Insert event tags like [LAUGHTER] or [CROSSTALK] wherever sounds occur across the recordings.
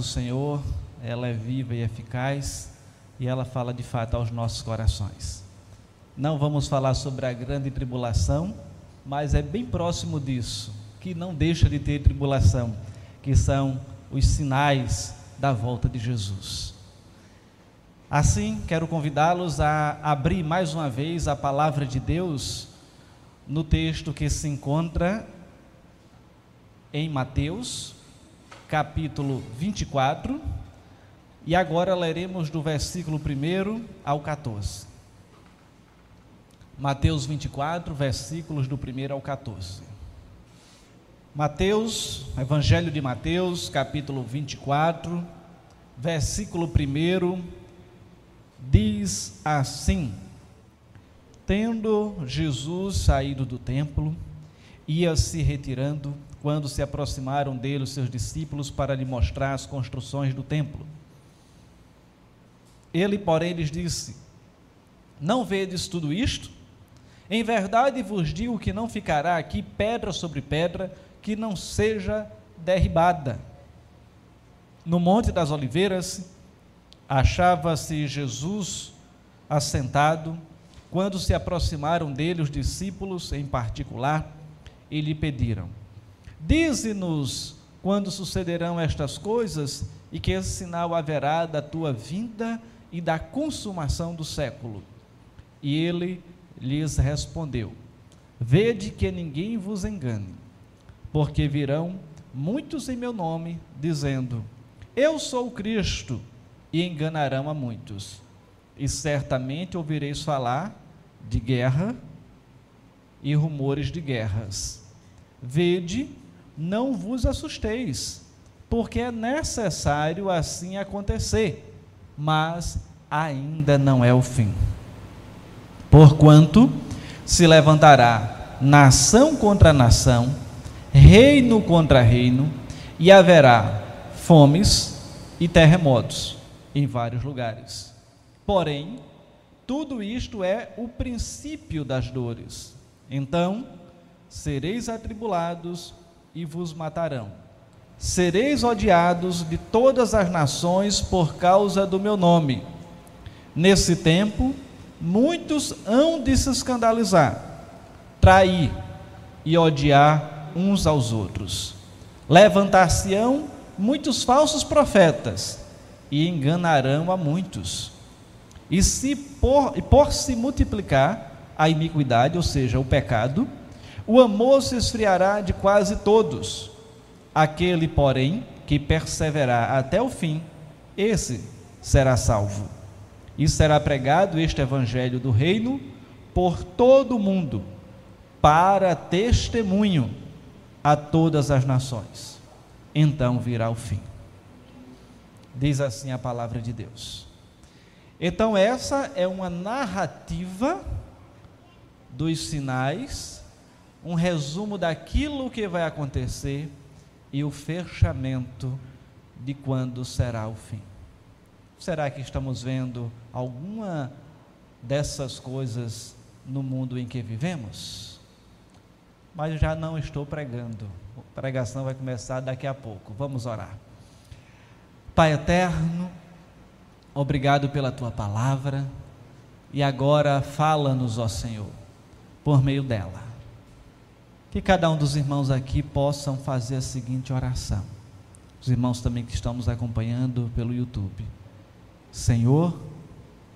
do Senhor, ela é viva e eficaz e ela fala de fato aos nossos corações. Não vamos falar sobre a grande tribulação, mas é bem próximo disso, que não deixa de ter tribulação, que são os sinais da volta de Jesus. Assim, quero convidá-los a abrir mais uma vez a palavra de Deus no texto que se encontra em Mateus, capítulo 24, e agora leremos do versículo 1 ao 14. Mateus 24, versículos do 1 ao 14. Mateus, Evangelho de Mateus, capítulo 24, versículo 1 diz assim: Tendo Jesus saído do templo, ia se retirando quando se aproximaram dele os seus discípulos para lhe mostrar as construções do templo. Ele, porém, lhes disse: Não vedes tudo isto? Em verdade vos digo que não ficará aqui pedra sobre pedra que não seja derribada. No Monte das Oliveiras, Achava-se Jesus assentado quando se aproximaram dele os discípulos em particular e lhe pediram: Dize-nos quando sucederão estas coisas e que esse sinal haverá da tua vinda e da consumação do século. E ele lhes respondeu: Vede que ninguém vos engane, porque virão muitos em meu nome, dizendo: Eu sou o Cristo e enganarão a muitos. E certamente ouvireis falar de guerra e rumores de guerras. Vede, não vos assusteis, porque é necessário assim acontecer, mas ainda não é o fim. Porquanto se levantará nação contra nação, reino contra reino, e haverá fomes e terremotos em vários lugares. Porém, tudo isto é o princípio das dores. Então, sereis atribulados e vos matarão. Sereis odiados de todas as nações por causa do meu nome. Nesse tempo, muitos hão de se escandalizar, trair e odiar uns aos outros. Levantar-se-ão muitos falsos profetas e enganarão a muitos. E se por, por se multiplicar a iniquidade, ou seja, o pecado, o amor se esfriará de quase todos. Aquele, porém, que perseverar até o fim, esse será salvo. E será pregado este evangelho do reino por todo o mundo, para testemunho a todas as nações. Então virá o fim diz assim a palavra de Deus. Então, essa é uma narrativa dos sinais, um resumo daquilo que vai acontecer e o fechamento de quando será o fim. Será que estamos vendo alguma dessas coisas no mundo em que vivemos? Mas já não estou pregando. A pregação vai começar daqui a pouco. Vamos orar. Pai eterno, obrigado pela tua palavra e agora fala-nos, ó Senhor, por meio dela. Que cada um dos irmãos aqui possam fazer a seguinte oração. Os irmãos também que estão nos acompanhando pelo YouTube. Senhor,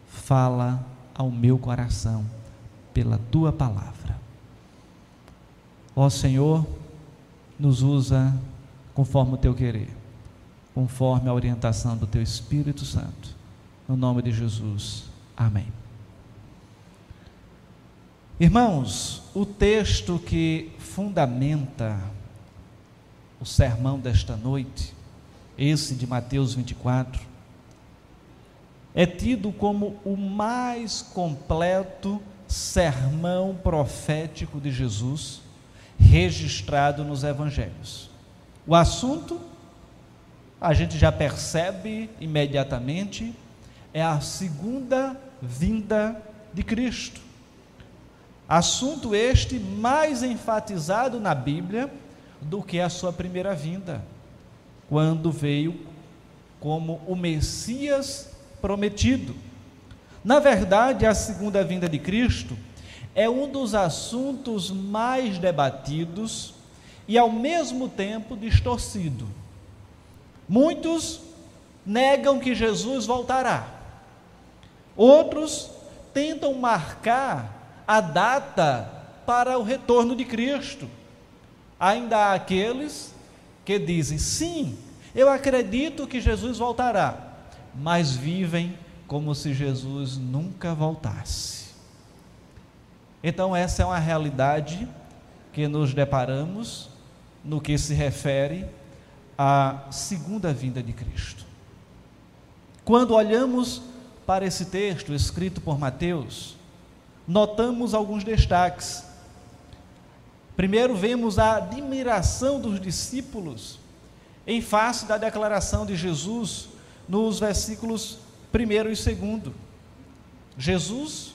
fala ao meu coração pela tua palavra. Ó Senhor, nos usa conforme o teu querer conforme a orientação do Teu Espírito Santo. No nome de Jesus. Amém. Irmãos, o texto que fundamenta o sermão desta noite, esse de Mateus 24, é tido como o mais completo sermão profético de Jesus registrado nos evangelhos. O assunto a gente já percebe imediatamente, é a segunda vinda de Cristo. Assunto este mais enfatizado na Bíblia do que a sua primeira vinda, quando veio como o Messias prometido. Na verdade, a segunda vinda de Cristo é um dos assuntos mais debatidos e ao mesmo tempo distorcido. Muitos negam que Jesus voltará. Outros tentam marcar a data para o retorno de Cristo. Ainda há aqueles que dizem: sim, eu acredito que Jesus voltará, mas vivem como se Jesus nunca voltasse. Então, essa é uma realidade que nos deparamos no que se refere à segunda vinda de Cristo. Quando olhamos para esse texto escrito por Mateus, notamos alguns destaques. Primeiro, vemos a admiração dos discípulos em face da declaração de Jesus nos versículos 1 e 2. Jesus,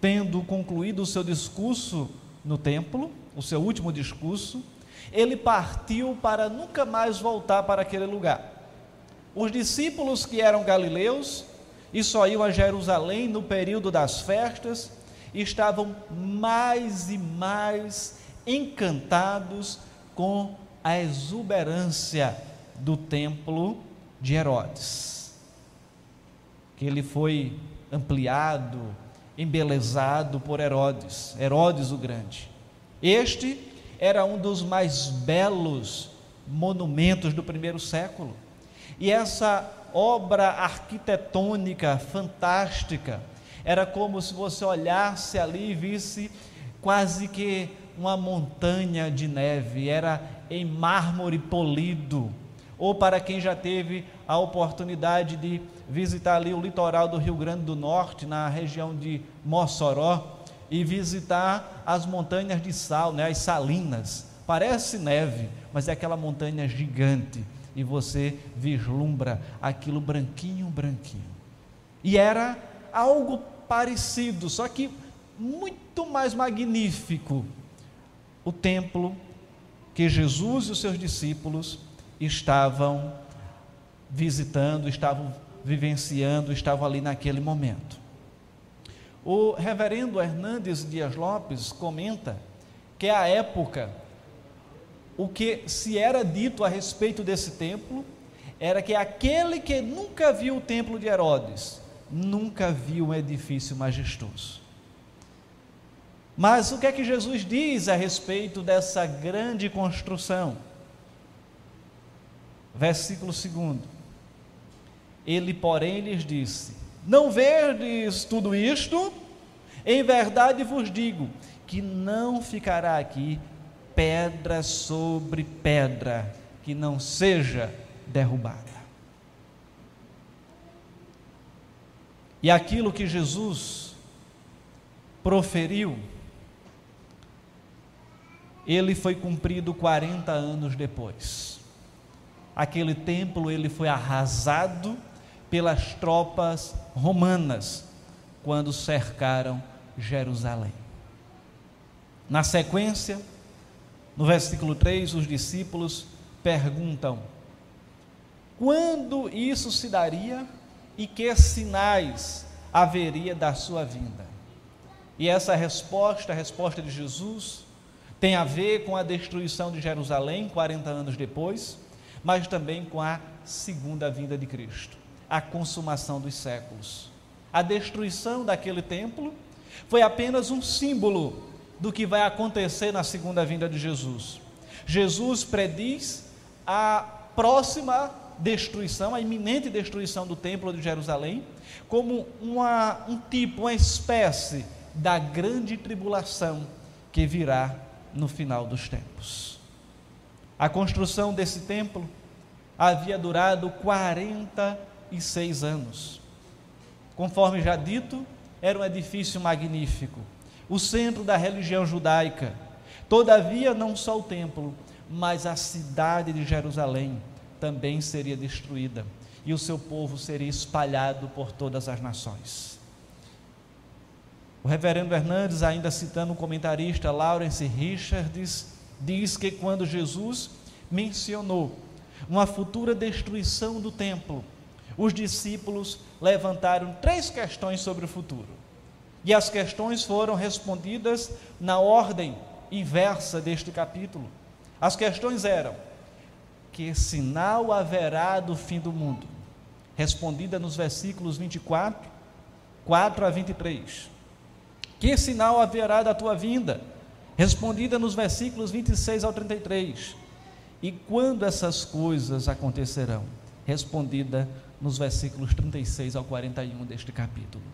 tendo concluído o seu discurso no templo, o seu último discurso, ele partiu para nunca mais voltar para aquele lugar. Os discípulos que eram galileus e só iam a Jerusalém no período das festas, estavam mais e mais encantados com a exuberância do templo de Herodes, que ele foi ampliado, embelezado por Herodes, Herodes o Grande. Este era um dos mais belos monumentos do primeiro século. E essa obra arquitetônica fantástica, era como se você olhasse ali e visse quase que uma montanha de neve, era em mármore polido. Ou para quem já teve a oportunidade de visitar ali o litoral do Rio Grande do Norte, na região de Mossoró, e visitar as montanhas de sal, né, as salinas. Parece neve, mas é aquela montanha gigante e você vislumbra aquilo branquinho, branquinho. E era algo parecido, só que muito mais magnífico o templo que Jesus e os seus discípulos estavam visitando, estavam vivenciando, estavam ali naquele momento. O reverendo Hernandes Dias Lopes comenta que a época, o que se era dito a respeito desse templo, era que aquele que nunca viu o templo de Herodes, nunca viu um edifício majestoso. Mas o que é que Jesus diz a respeito dessa grande construção? Versículo 2: Ele, porém, lhes disse: não verdes tudo isto? Em verdade vos digo que não ficará aqui pedra sobre pedra que não seja derrubada. E aquilo que Jesus proferiu, ele foi cumprido 40 anos depois. Aquele templo ele foi arrasado pelas tropas romanas quando cercaram Jerusalém. Na sequência, no versículo 3, os discípulos perguntam: quando isso se daria e que sinais haveria da sua vinda? E essa resposta, a resposta de Jesus, tem a ver com a destruição de Jerusalém 40 anos depois, mas também com a segunda vinda de Cristo a consumação dos séculos. A destruição daquele templo foi apenas um símbolo do que vai acontecer na segunda vinda de Jesus. Jesus prediz a próxima destruição, a iminente destruição do templo de Jerusalém, como uma, um tipo, uma espécie da grande tribulação que virá no final dos tempos. A construção desse templo havia durado 40 e seis anos. Conforme já dito, era um edifício magnífico, o centro da religião judaica. Todavia, não só o templo, mas a cidade de Jerusalém também seria destruída e o seu povo seria espalhado por todas as nações. O reverendo Hernandes, ainda citando o comentarista Lawrence Richards, diz que quando Jesus mencionou uma futura destruição do templo, os discípulos levantaram três questões sobre o futuro. E as questões foram respondidas na ordem inversa deste capítulo. As questões eram: que sinal haverá do fim do mundo? Respondida nos versículos 24, 4 a 23. Que sinal haverá da tua vinda? Respondida nos versículos 26 ao 33. E quando essas coisas acontecerão? Respondida nos versículos 36 ao 41 deste capítulo.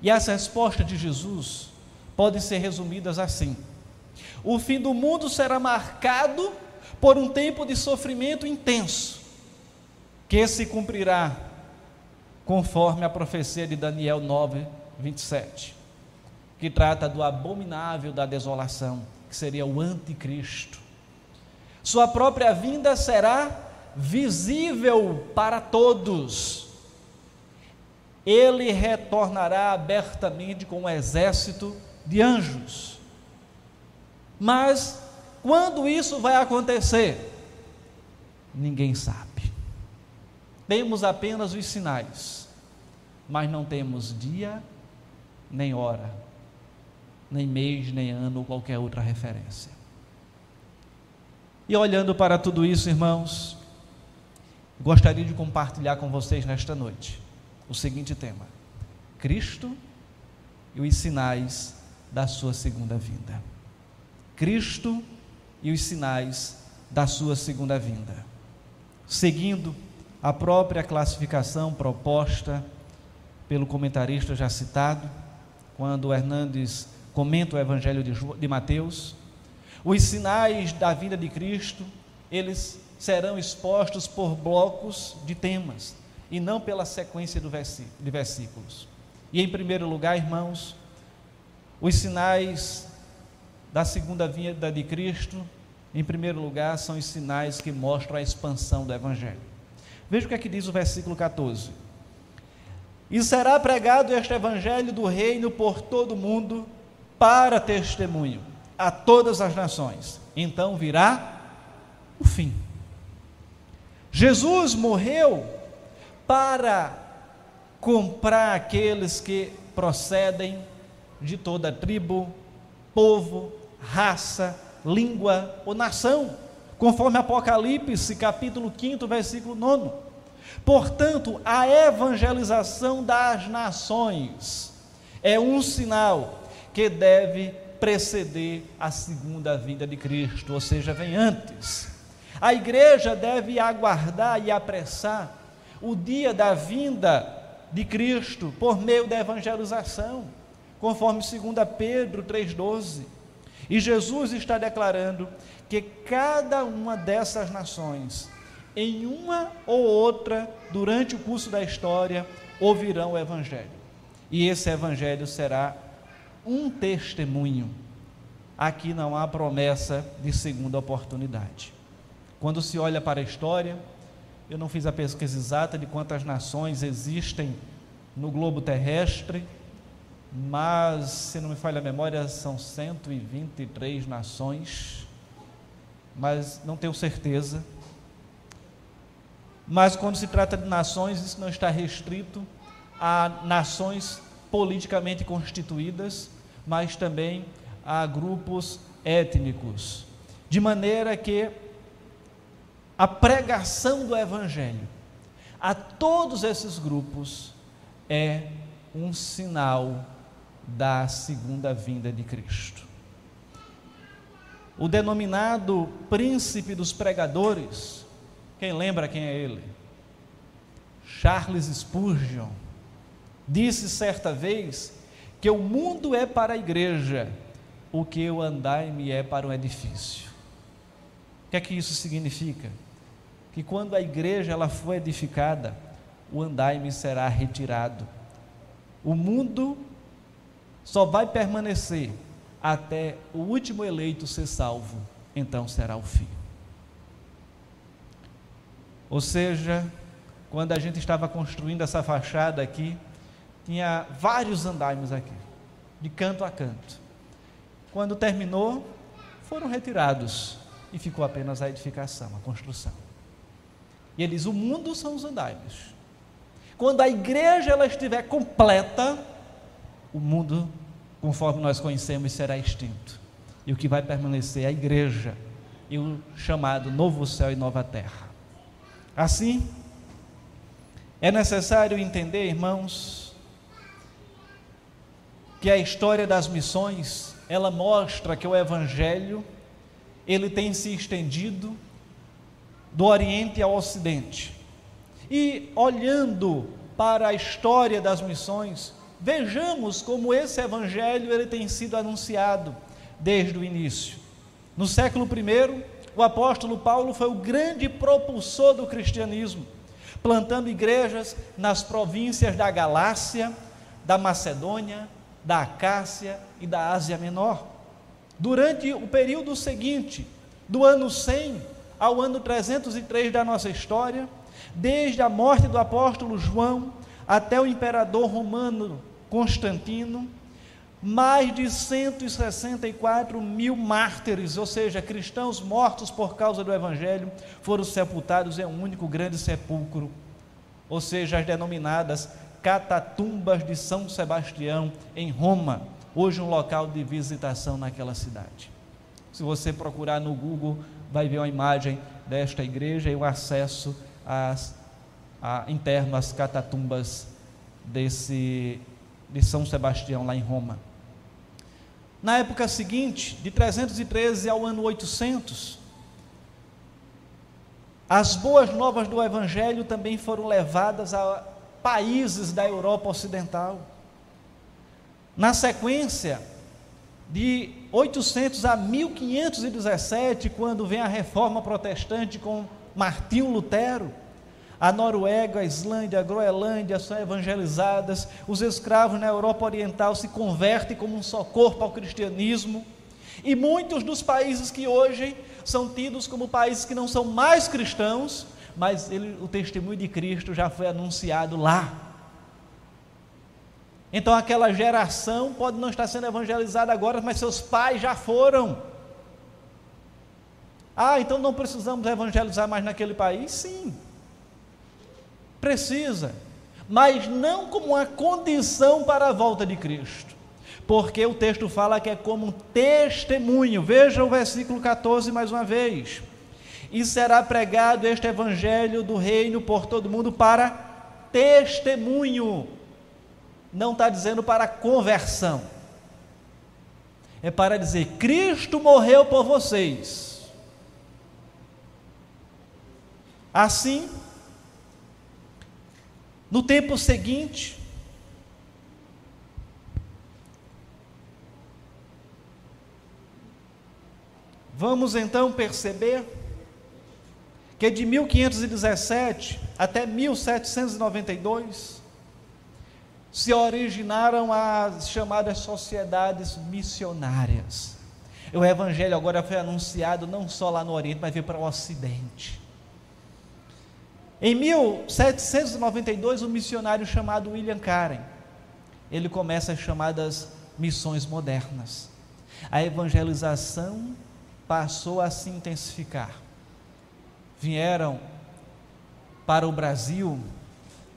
E as respostas de Jesus podem ser resumidas assim: O fim do mundo será marcado por um tempo de sofrimento intenso, que se cumprirá conforme a profecia de Daniel 9, 27, que trata do abominável da desolação, que seria o anticristo. Sua própria vinda será visível para todos. Ele retornará abertamente com um exército de anjos. Mas quando isso vai acontecer? Ninguém sabe. Temos apenas os sinais, mas não temos dia, nem hora, nem mês, nem ano ou qualquer outra referência. E olhando para tudo isso, irmãos, gostaria de compartilhar com vocês nesta noite o seguinte tema: Cristo e os sinais da sua segunda vinda. Cristo e os sinais da sua segunda vinda. Seguindo a própria classificação proposta pelo comentarista já citado, quando Hernandes comenta o Evangelho de, de Mateus, os sinais da vinda de Cristo, eles serão expostos por blocos de temas e não pela sequência de versículos. E em primeiro lugar, irmãos, os sinais da segunda vinda de Cristo, em primeiro lugar, são os sinais que mostram a expansão do Evangelho. Veja o que é que diz o versículo 14: E será pregado este Evangelho do Reino por todo o mundo, para testemunho a todas as nações. Então virá o fim. Jesus morreu para comprar aqueles que procedem de toda tribo, povo, raça, língua ou nação, conforme Apocalipse, capítulo 5, versículo 9. Portanto, a evangelização das nações é um sinal que deve preceder a segunda vinda de Cristo, ou seja, vem antes. A igreja deve aguardar e apressar o dia da vinda de Cristo por meio da evangelização, conforme 2 Pedro 3,12. E Jesus está declarando que cada uma dessas nações, em uma ou outra, durante o curso da história, ouvirão o Evangelho. E esse Evangelho será um testemunho. Aqui não há promessa de segunda oportunidade. Quando se olha para a história, eu não fiz a pesquisa exata de quantas nações existem no globo terrestre, mas, se não me falha a memória, são 123 nações, mas não tenho certeza. Mas quando se trata de nações, isso não está restrito a nações politicamente constituídas, mas também a grupos étnicos, de maneira que a pregação do Evangelho a todos esses grupos é um sinal da segunda vinda de Cristo. O denominado príncipe dos pregadores, quem lembra quem é ele? Charles Spurgeon, disse certa vez que o mundo é para a igreja o que o andaime é para o edifício. O que é que isso significa? que quando a igreja ela for edificada, o andaime será retirado. O mundo só vai permanecer até o último eleito ser salvo, então será o fim. Ou seja, quando a gente estava construindo essa fachada aqui, tinha vários andaimes aqui, de canto a canto. Quando terminou, foram retirados e ficou apenas a edificação, a construção. E ele diz: o mundo são os andaimes. Quando a igreja ela estiver completa, o mundo, conforme nós conhecemos, será extinto. E o que vai permanecer é a igreja e o chamado novo céu e nova terra. Assim, é necessário entender, irmãos, que a história das missões, ela mostra que o evangelho ele tem se estendido do Oriente ao Ocidente. E olhando para a história das missões, vejamos como esse evangelho ele tem sido anunciado desde o início. No século I, o apóstolo Paulo foi o grande propulsor do cristianismo, plantando igrejas nas províncias da Galácia, da Macedônia, da Acácia e da Ásia Menor. Durante o período seguinte, do ano 100 ao ano 303 da nossa história, desde a morte do apóstolo João até o imperador romano Constantino, mais de 164 mil mártires, ou seja, cristãos mortos por causa do Evangelho, foram sepultados em um único grande sepulcro, ou seja, as denominadas catatumbas de São Sebastião, em Roma, hoje um local de visitação naquela cidade. Se você procurar no Google, vai ver uma imagem desta igreja e o acesso às, interno às catatumbas desse, de São Sebastião, lá em Roma. Na época seguinte, de 313 ao ano 800, as boas novas do Evangelho também foram levadas a países da Europa Ocidental. Na sequência, de 800 a 1517, quando vem a reforma protestante com Martinho Lutero, a Noruega, a Islândia, a Groenlândia são evangelizadas, os escravos na Europa Oriental se convertem como um só corpo ao cristianismo, e muitos dos países que hoje são tidos como países que não são mais cristãos, mas ele, o testemunho de Cristo já foi anunciado lá. Então aquela geração pode não estar sendo evangelizada agora, mas seus pais já foram. Ah, então não precisamos evangelizar mais naquele país? Sim. Precisa. Mas não como uma condição para a volta de Cristo. Porque o texto fala que é como testemunho. Veja o versículo 14 mais uma vez. E será pregado este evangelho do reino por todo mundo para testemunho não está dizendo para conversão, é para dizer: Cristo morreu por vocês. Assim, no tempo seguinte, vamos então perceber que de 1517 até 1792, se originaram as chamadas sociedades missionárias. O Evangelho agora foi anunciado não só lá no Oriente, mas veio para o Ocidente. Em 1792, um missionário chamado William Karen, ele começa as chamadas missões modernas. A evangelização passou a se intensificar. Vieram para o Brasil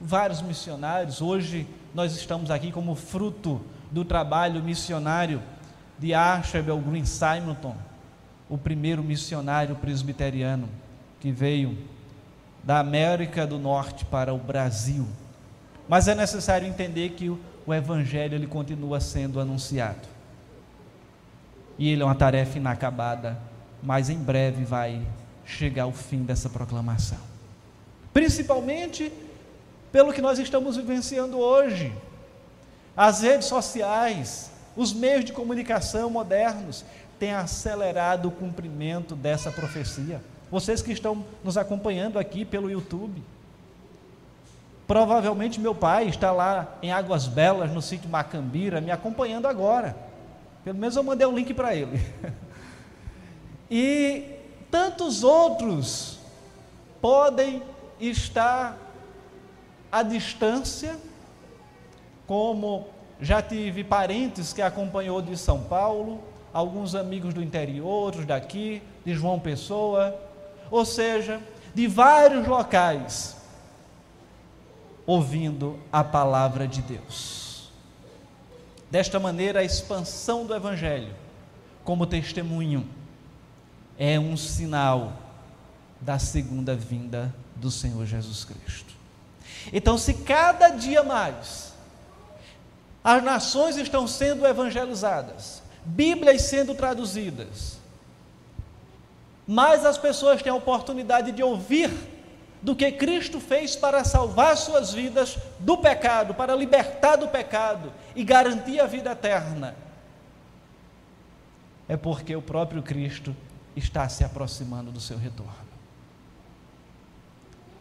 vários missionários, hoje nós estamos aqui como fruto do trabalho missionário de Archibald Green Simonton, o primeiro missionário presbiteriano que veio da América do Norte para o Brasil. Mas é necessário entender que o, evangelho ele continua sendo anunciado. E ele é uma tarefa inacabada, mas em breve vai chegar o fim dessa proclamação. Principalmente pelo que nós estamos vivenciando hoje. As redes sociais, os meios de comunicação modernos têm acelerado o cumprimento dessa profecia. Vocês que estão nos acompanhando aqui pelo YouTube, provavelmente meu pai está lá em Águas Belas, no sítio Macambira, me acompanhando agora. Pelo menos eu mandei um link para ele. [LAUGHS] e tantos outros podem estar à distância, como já tive parentes que acompanhou de São Paulo, alguns amigos do interior, outros daqui, de João Pessoa, ou seja, de vários locais, ouvindo a palavra de Deus. Desta maneira, a expansão do Evangelho, como testemunho, é um sinal da segunda vinda do Senhor Jesus Cristo. Então, se cada dia mais as nações estão sendo evangelizadas, Bíblias sendo traduzidas, mais as pessoas têm a oportunidade de ouvir do que Cristo fez para salvar suas vidas do pecado, para libertar do pecado e garantir a vida eterna. É porque o próprio Cristo está se aproximando do seu retorno.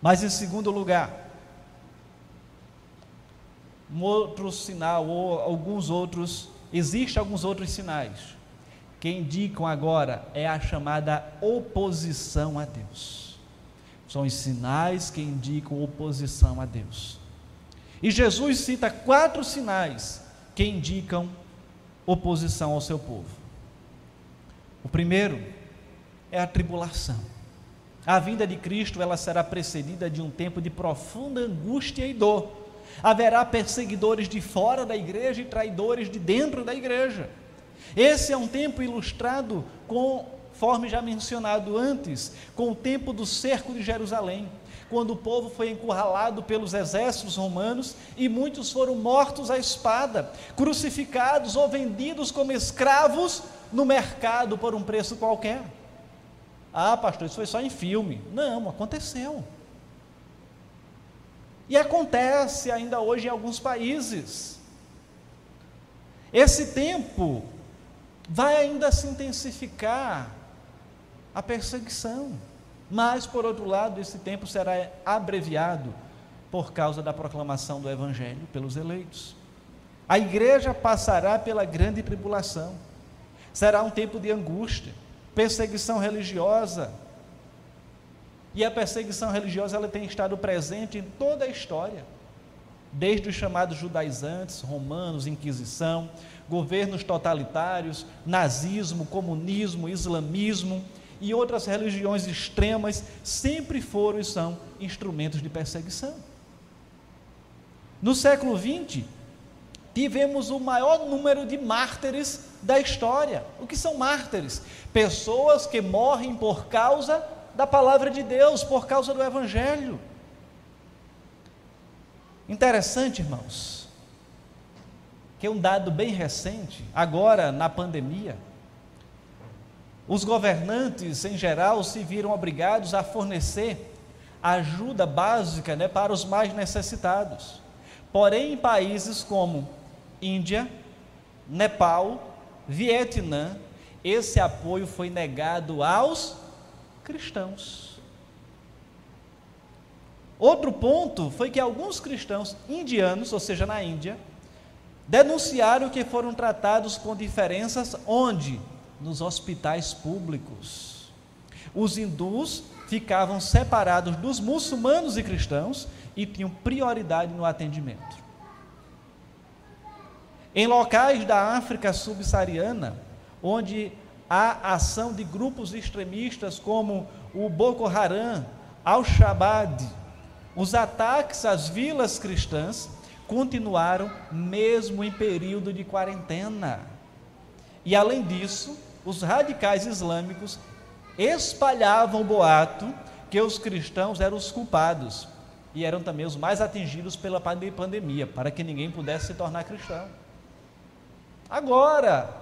Mas em segundo lugar, um outro sinal, ou alguns outros, existem alguns outros sinais que indicam agora é a chamada oposição a Deus. São os sinais que indicam oposição a Deus. E Jesus cita quatro sinais que indicam oposição ao seu povo. O primeiro é a tribulação. A vinda de Cristo ela será precedida de um tempo de profunda angústia e dor. Haverá perseguidores de fora da igreja e traidores de dentro da igreja. Esse é um tempo ilustrado conforme já mencionado antes, com o tempo do cerco de Jerusalém, quando o povo foi encurralado pelos exércitos romanos e muitos foram mortos à espada, crucificados ou vendidos como escravos no mercado por um preço qualquer. Ah, pastor, isso foi só em filme. Não, aconteceu. E acontece ainda hoje em alguns países. Esse tempo vai ainda se intensificar a perseguição. Mas, por outro lado, esse tempo será abreviado por causa da proclamação do Evangelho pelos eleitos. A igreja passará pela grande tribulação. Será um tempo de angústia perseguição religiosa. E a perseguição religiosa ela tem estado presente em toda a história, desde os chamados judaizantes, romanos, inquisição, governos totalitários, nazismo, comunismo, islamismo e outras religiões extremas sempre foram e são instrumentos de perseguição. No século XX, tivemos o maior número de mártires da história. O que são mártires? Pessoas que morrem por causa da palavra de Deus, por causa do Evangelho. Interessante, irmãos, que um dado bem recente, agora na pandemia, os governantes em geral se viram obrigados a fornecer ajuda básica né, para os mais necessitados. Porém, em países como Índia, Nepal, Vietnã, esse apoio foi negado aos cristãos. Outro ponto foi que alguns cristãos indianos, ou seja, na Índia, denunciaram que foram tratados com diferenças onde? Nos hospitais públicos. Os hindus ficavam separados dos muçulmanos e cristãos e tinham prioridade no atendimento. Em locais da África subsaariana, onde há ação de grupos extremistas como o Boko Haram, Al-Shabaab, os ataques às vilas cristãs continuaram mesmo em período de quarentena. E além disso, os radicais islâmicos espalhavam o boato que os cristãos eram os culpados e eram também os mais atingidos pela pandemia, para que ninguém pudesse se tornar cristão. Agora,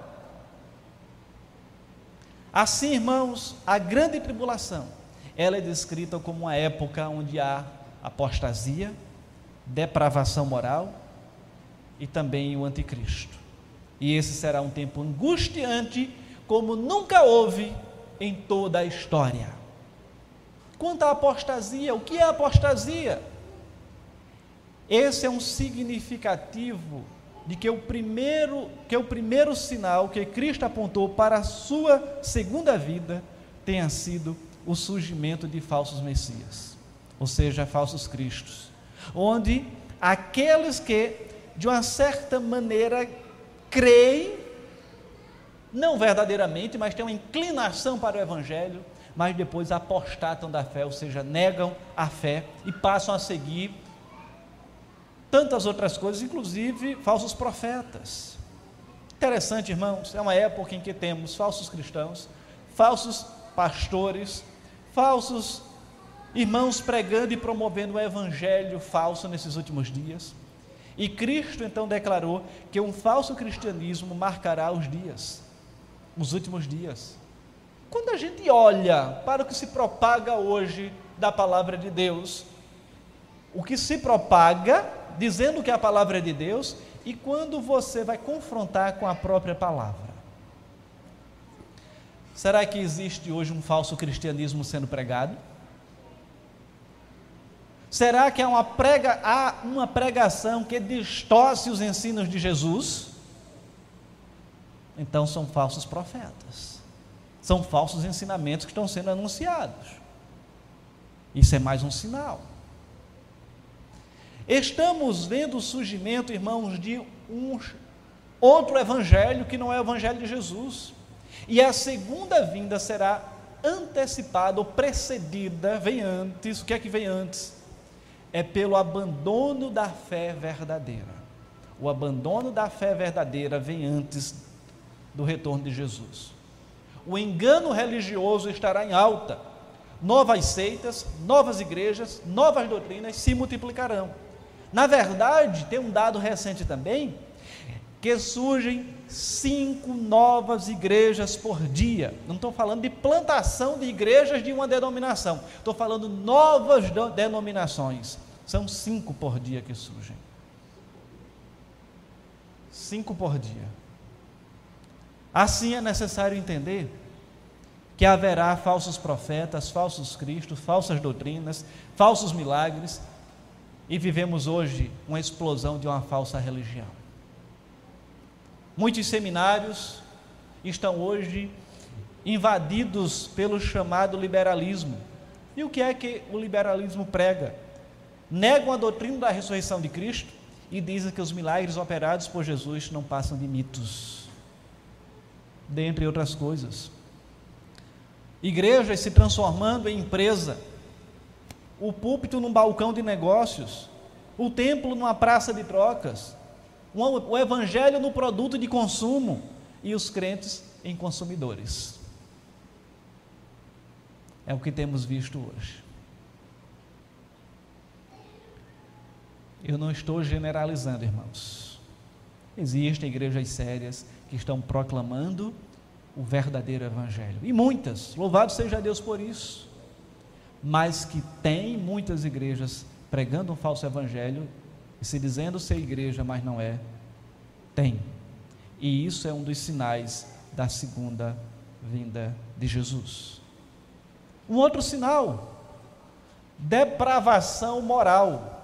assim, irmãos, a grande tribulação, ela é descrita como uma época onde há apostasia, depravação moral e também o anticristo. E esse será um tempo angustiante, como nunca houve em toda a história. Quanto à apostasia, o que é apostasia? Esse é um significativo de que o primeiro, que o primeiro sinal que Cristo apontou para a sua segunda vida tenha sido o surgimento de falsos messias, ou seja, falsos cristos, onde aqueles que de uma certa maneira creem não verdadeiramente, mas têm uma inclinação para o evangelho, mas depois apostatam da fé, ou seja, negam a fé e passam a seguir tantas outras coisas, inclusive falsos profetas. Interessante, irmãos, é uma época em que temos falsos cristãos, falsos pastores, falsos irmãos pregando e promovendo o evangelho falso nesses últimos dias. E Cristo então declarou que um falso cristianismo marcará os dias, os últimos dias. Quando a gente olha para o que se propaga hoje da palavra de Deus, o que se propaga dizendo que a palavra é de Deus, e quando você vai confrontar com a própria palavra. Será que existe hoje um falso cristianismo sendo pregado? Será que há uma, prega, há uma pregação que distorce os ensinos de Jesus? Então são falsos profetas. São falsos ensinamentos que estão sendo anunciados. Isso é mais um sinal. Estamos vendo o surgimento, irmãos, de um outro evangelho que não é o evangelho de Jesus. E a segunda vinda será antecipada ou precedida, vem antes. O que é que vem antes? É pelo abandono da fé verdadeira. O abandono da fé verdadeira vem antes do retorno de Jesus o engano religioso estará em alta. Novas seitas, novas igrejas, novas doutrinas se multiplicarão. Na verdade, tem um dado recente também, que surgem cinco novas igrejas por dia. Não estou falando de plantação de igrejas de uma denominação, estou falando novas denominações. São cinco por dia que surgem. Cinco por dia. Assim é necessário entender que haverá falsos profetas, falsos cristos, falsas doutrinas, falsos milagres, e vivemos hoje uma explosão de uma falsa religião. Muitos seminários estão hoje invadidos pelo chamado liberalismo. E o que é que o liberalismo prega? Negam a doutrina da ressurreição de Cristo e dizem que os milagres operados por Jesus não passam de mitos dentre outras coisas. Igrejas se transformando em empresa, o púlpito num balcão de negócios, o templo numa praça de trocas, o evangelho no produto de consumo e os crentes em consumidores. É o que temos visto hoje. Eu não estou generalizando, irmãos. Existem igrejas sérias, que estão proclamando o verdadeiro Evangelho. E muitas, louvado seja Deus por isso. Mas que tem muitas igrejas pregando um falso Evangelho e se dizendo ser igreja, mas não é. Tem. E isso é um dos sinais da segunda vinda de Jesus. Um outro sinal, depravação moral.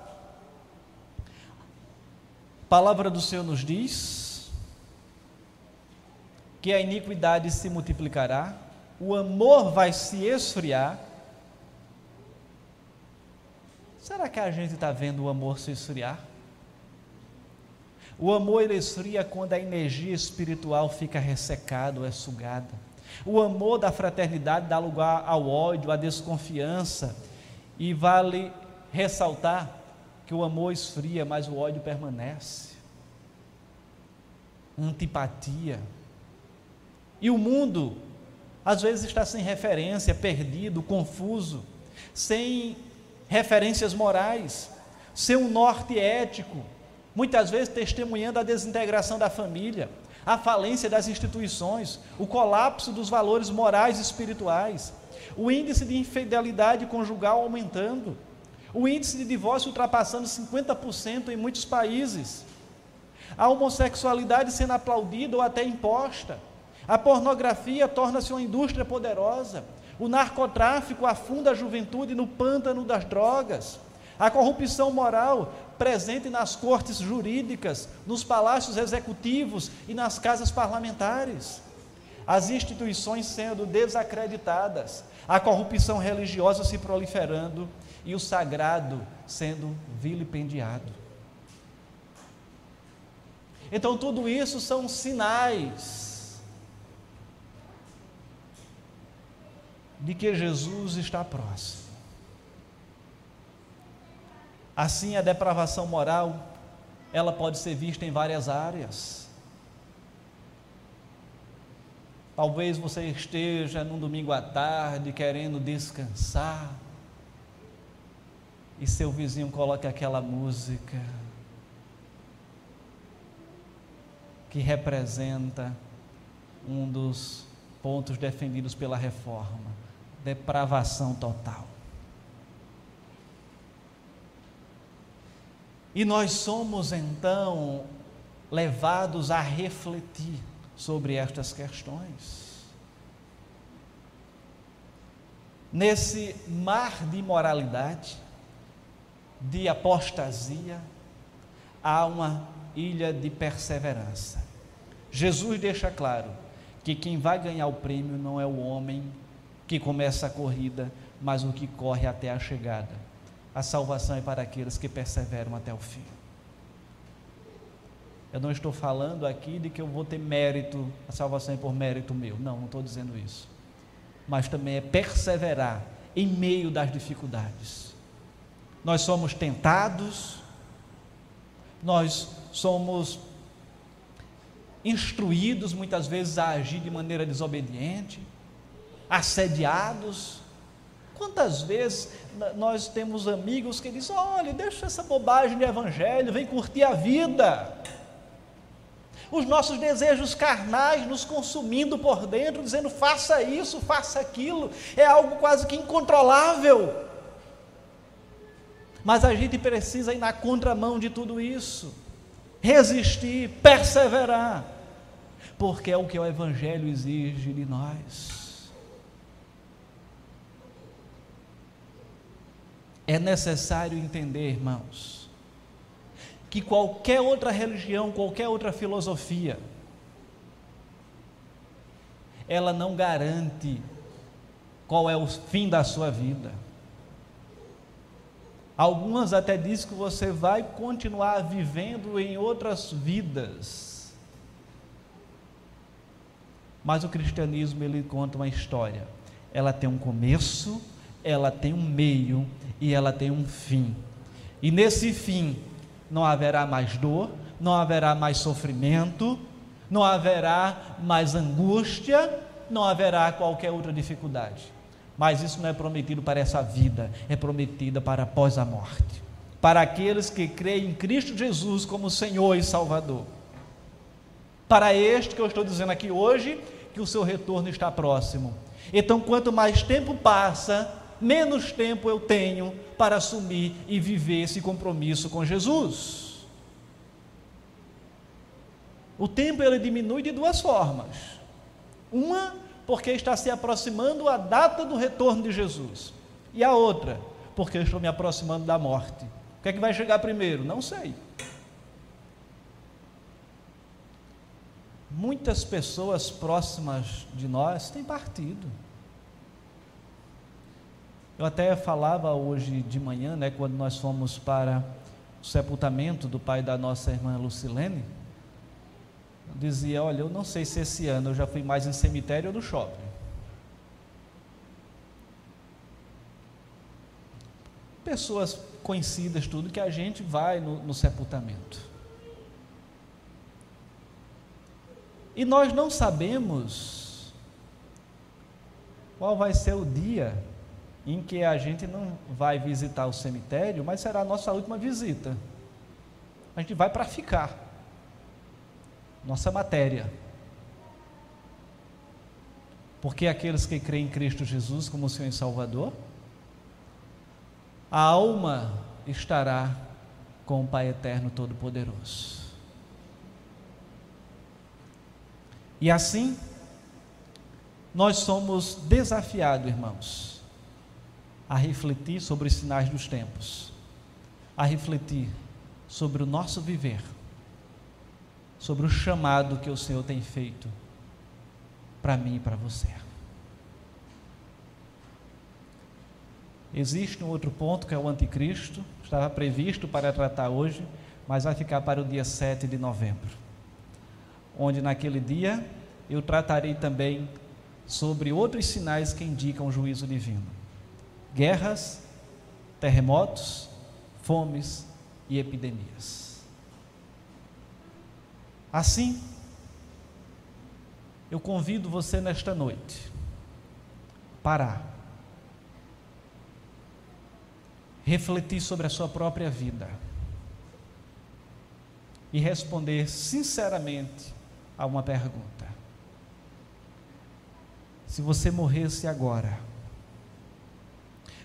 Palavra do Senhor nos diz que a iniquidade se multiplicará, o amor vai se esfriar. Será que a gente está vendo o amor se esfriar? O amor ele esfria quando a energia espiritual fica ressecada ou é sugada. O amor da fraternidade dá lugar ao ódio, à desconfiança. E vale ressaltar que o amor esfria, mas o ódio permanece. Antipatia e o mundo, às vezes, está sem referência, perdido, confuso, sem referências morais, sem um norte ético, muitas vezes testemunhando a desintegração da família, a falência das instituições, o colapso dos valores morais e espirituais, o índice de infidelidade conjugal aumentando, o índice de divórcio ultrapassando 50% em muitos países, a homossexualidade sendo aplaudida ou até imposta a pornografia torna-se uma indústria poderosa. O narcotráfico afunda a juventude no pântano das drogas. A corrupção moral presente nas cortes jurídicas, nos palácios executivos e nas casas parlamentares. As instituições sendo desacreditadas, a corrupção religiosa se proliferando e o sagrado sendo vilipendiado. Então, tudo isso são sinais de que Jesus está próximo. Assim, a depravação moral, ela pode ser vista em várias áreas. Talvez você esteja num domingo à tarde querendo descansar e seu vizinho coloque aquela música que representa um dos pontos defendidos pela reforma: depravação total. E nós somos então levados a refletir sobre estas questões. Nesse mar de imoralidade, de apostasia, há uma ilha de perseverança. Jesus deixa claro que quem vai ganhar o prêmio não é o homem que começa a corrida, mas o que corre até a chegada. A salvação é para aqueles que perseveram até o fim. Eu não estou falando aqui de que eu vou ter mérito, a salvação é por mérito meu. Não, não estou dizendo isso. Mas também é perseverar em meio das dificuldades. Nós somos tentados, nós somos instruídos muitas vezes a agir de maneira desobediente, assediados. Quantas vezes nós temos amigos que dizem: olha, deixa essa bobagem de evangelho, vem curtir a vida. Os nossos desejos carnais nos consumindo por dentro, dizendo: faça isso, faça aquilo, é algo quase que incontrolável. Mas a gente precisa ir na contramão de tudo isso, resistir, perseverar, porque é o que o Evangelho exige de nós. É necessário entender, irmãos, que qualquer outra religião, qualquer outra filosofia, ela não garante qual é o fim da sua vida. Algumas até dizem que você vai continuar vivendo em outras vidas. Mas o cristianismo ele conta uma história. Ela tem um começo, ela tem um meio e ela tem um fim. E nesse fim não haverá mais dor, não haverá mais sofrimento, não haverá mais angústia, não haverá qualquer outra dificuldade. Mas isso não é prometido para essa vida, é prometida para após a morte. Para aqueles que creem em Cristo Jesus como Senhor e Salvador. Para este que eu estou dizendo aqui hoje, que o seu retorno está próximo. Então, quanto mais tempo passa, menos tempo eu tenho para assumir e viver esse compromisso com Jesus. O tempo ele diminui de duas formas. Uma porque está se aproximando a data do retorno de Jesus. E a outra, porque estou me aproximando da morte. O que é que vai chegar primeiro? Não sei. Muitas pessoas próximas de nós têm partido. Eu até falava hoje de manhã, né, quando nós fomos para o sepultamento do pai da nossa irmã Lucilene dizia: Olha, eu não sei se esse ano eu já fui mais em cemitério ou no shopping. Pessoas conhecidas, tudo, que a gente vai no, no sepultamento. E nós não sabemos qual vai ser o dia em que a gente não vai visitar o cemitério, mas será a nossa última visita. A gente vai para ficar nossa matéria. Porque aqueles que creem em Cristo Jesus como Senhor e Salvador, a alma estará com o Pai Eterno Todo-Poderoso. E assim, nós somos desafiados, irmãos, a refletir sobre os sinais dos tempos, a refletir sobre o nosso viver sobre o chamado que o Senhor tem feito para mim e para você. Existe um outro ponto que é o anticristo, estava previsto para tratar hoje, mas vai ficar para o dia 7 de novembro. Onde naquele dia eu tratarei também sobre outros sinais que indicam o juízo divino: guerras, terremotos, fomes e epidemias. Assim, eu convido você nesta noite parar, refletir sobre a sua própria vida e responder sinceramente a uma pergunta. Se você morresse agora,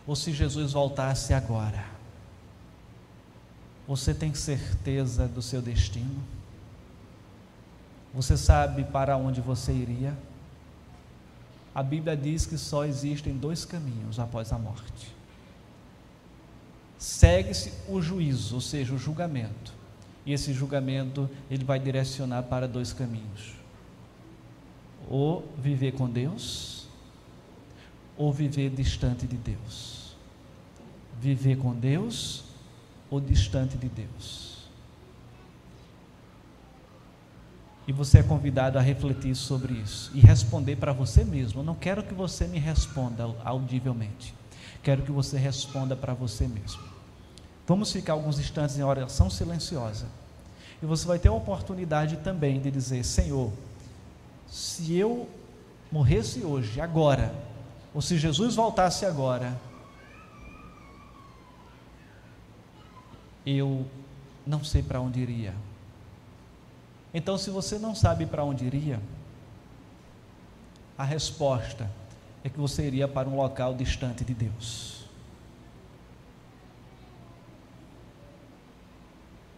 ou se Jesus voltasse agora, você tem certeza do seu destino? Você sabe para onde você iria? A Bíblia diz que só existem dois caminhos após a morte. Segue-se o juízo, ou seja, o julgamento. E esse julgamento ele vai direcionar para dois caminhos: ou viver com Deus, ou viver distante de Deus. Viver com Deus ou distante de Deus. E você é convidado a refletir sobre isso e responder para você mesmo. Eu não quero que você me responda audivelmente. Quero que você responda para você mesmo. Vamos ficar alguns instantes em oração silenciosa. E você vai ter a oportunidade também de dizer: Senhor, se eu morresse hoje, agora, ou se Jesus voltasse agora, eu não sei para onde iria então, se você não sabe para onde iria, a resposta é que você iria para um local distante de Deus.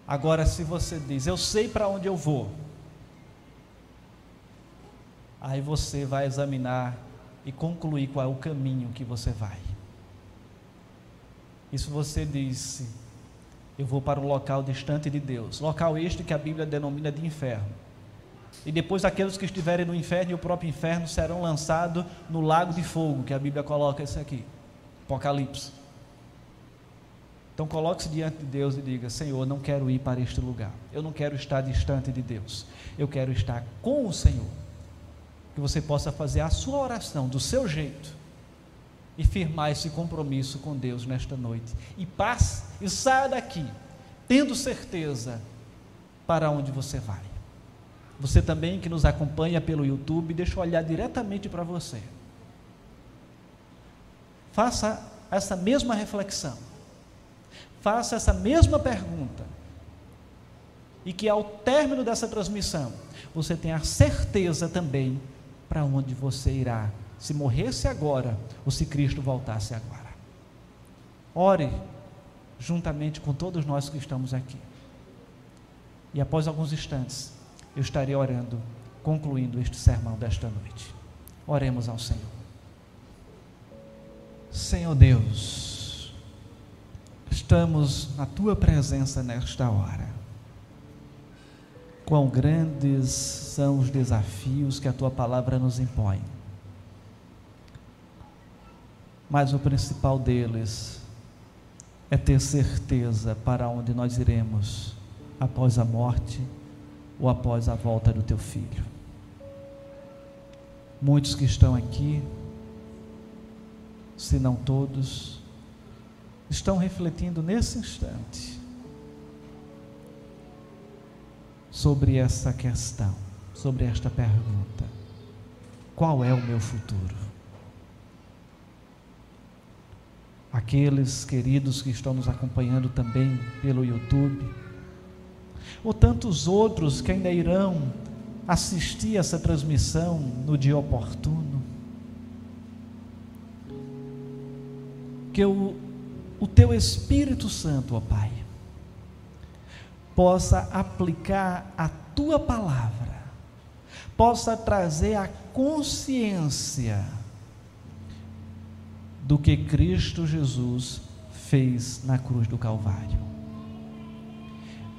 Agora, se você diz, eu sei para onde eu vou, aí você vai examinar e concluir qual é o caminho que você vai. E se você disse, eu vou para um local distante de Deus, local este que a Bíblia denomina de inferno. E depois aqueles que estiverem no inferno e o próprio inferno serão lançados no lago de fogo, que a Bíblia coloca isso aqui, Apocalipse. Então coloque-se diante de Deus e diga: Senhor, não quero ir para este lugar. Eu não quero estar distante de Deus. Eu quero estar com o Senhor. Que você possa fazer a sua oração do seu jeito e firmar esse compromisso com Deus nesta noite. E passe e saia daqui, tendo certeza para onde você vai. Você também que nos acompanha pelo YouTube, deixa eu olhar diretamente para você. Faça essa mesma reflexão. Faça essa mesma pergunta. E que ao término dessa transmissão, você tenha certeza também para onde você irá se morresse agora ou se Cristo voltasse agora. Ore juntamente com todos nós que estamos aqui. E após alguns instantes, eu estarei orando, concluindo este sermão desta noite. Oremos ao Senhor. Senhor Deus, estamos na tua presença nesta hora. Quão grandes são os desafios que a tua palavra nos impõe mas o principal deles é ter certeza para onde nós iremos após a morte ou após a volta do teu filho. Muitos que estão aqui, se não todos, estão refletindo nesse instante sobre essa questão, sobre esta pergunta: qual é o meu futuro? Aqueles queridos que estão nos acompanhando também pelo YouTube, ou tantos outros que ainda irão assistir essa transmissão no dia oportuno. Que o, o teu Espírito Santo, ó Pai, possa aplicar a tua palavra, possa trazer a consciência do que Cristo Jesus fez na cruz do Calvário.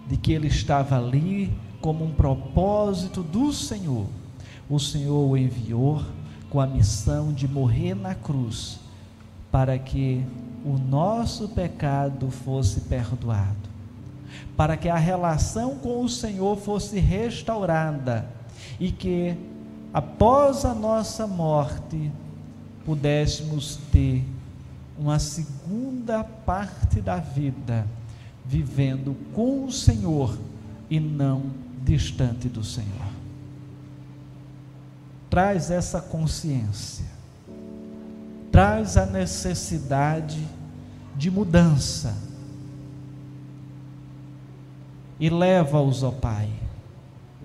De que ele estava ali como um propósito do Senhor. O Senhor o enviou com a missão de morrer na cruz para que o nosso pecado fosse perdoado, para que a relação com o Senhor fosse restaurada e que após a nossa morte, pudéssemos ter uma segunda parte da vida vivendo com o Senhor e não distante do Senhor. Traz essa consciência, traz a necessidade de mudança e leva-os, ó Pai,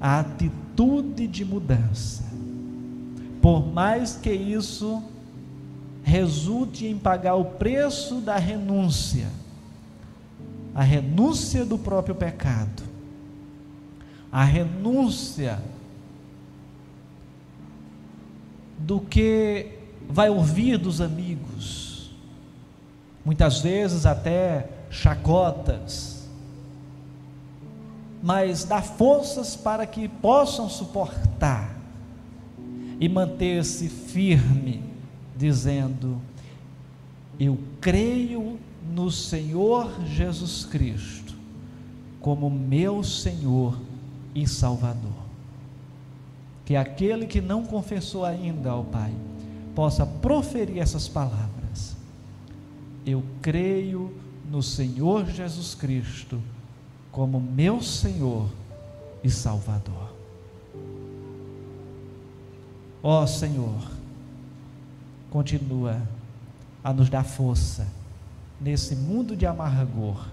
à atitude de mudança. Por mais que isso resulte em pagar o preço da renúncia, a renúncia do próprio pecado, a renúncia do que vai ouvir dos amigos, muitas vezes até chacotas, mas dá forças para que possam suportar e manter-se firme, dizendo: Eu creio no Senhor Jesus Cristo como meu Senhor e Salvador. Que aquele que não confessou ainda ao Pai possa proferir essas palavras. Eu creio no Senhor Jesus Cristo como meu Senhor e Salvador. Ó Senhor, continua a nos dar força nesse mundo de amargor.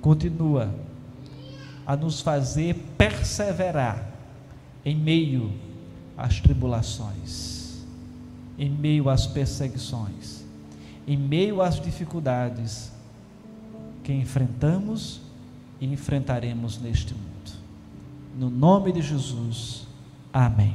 Continua a nos fazer perseverar em meio às tribulações, em meio às perseguições, em meio às dificuldades que enfrentamos e enfrentaremos neste mundo. No nome de Jesus, amém.